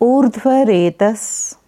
urdhva retas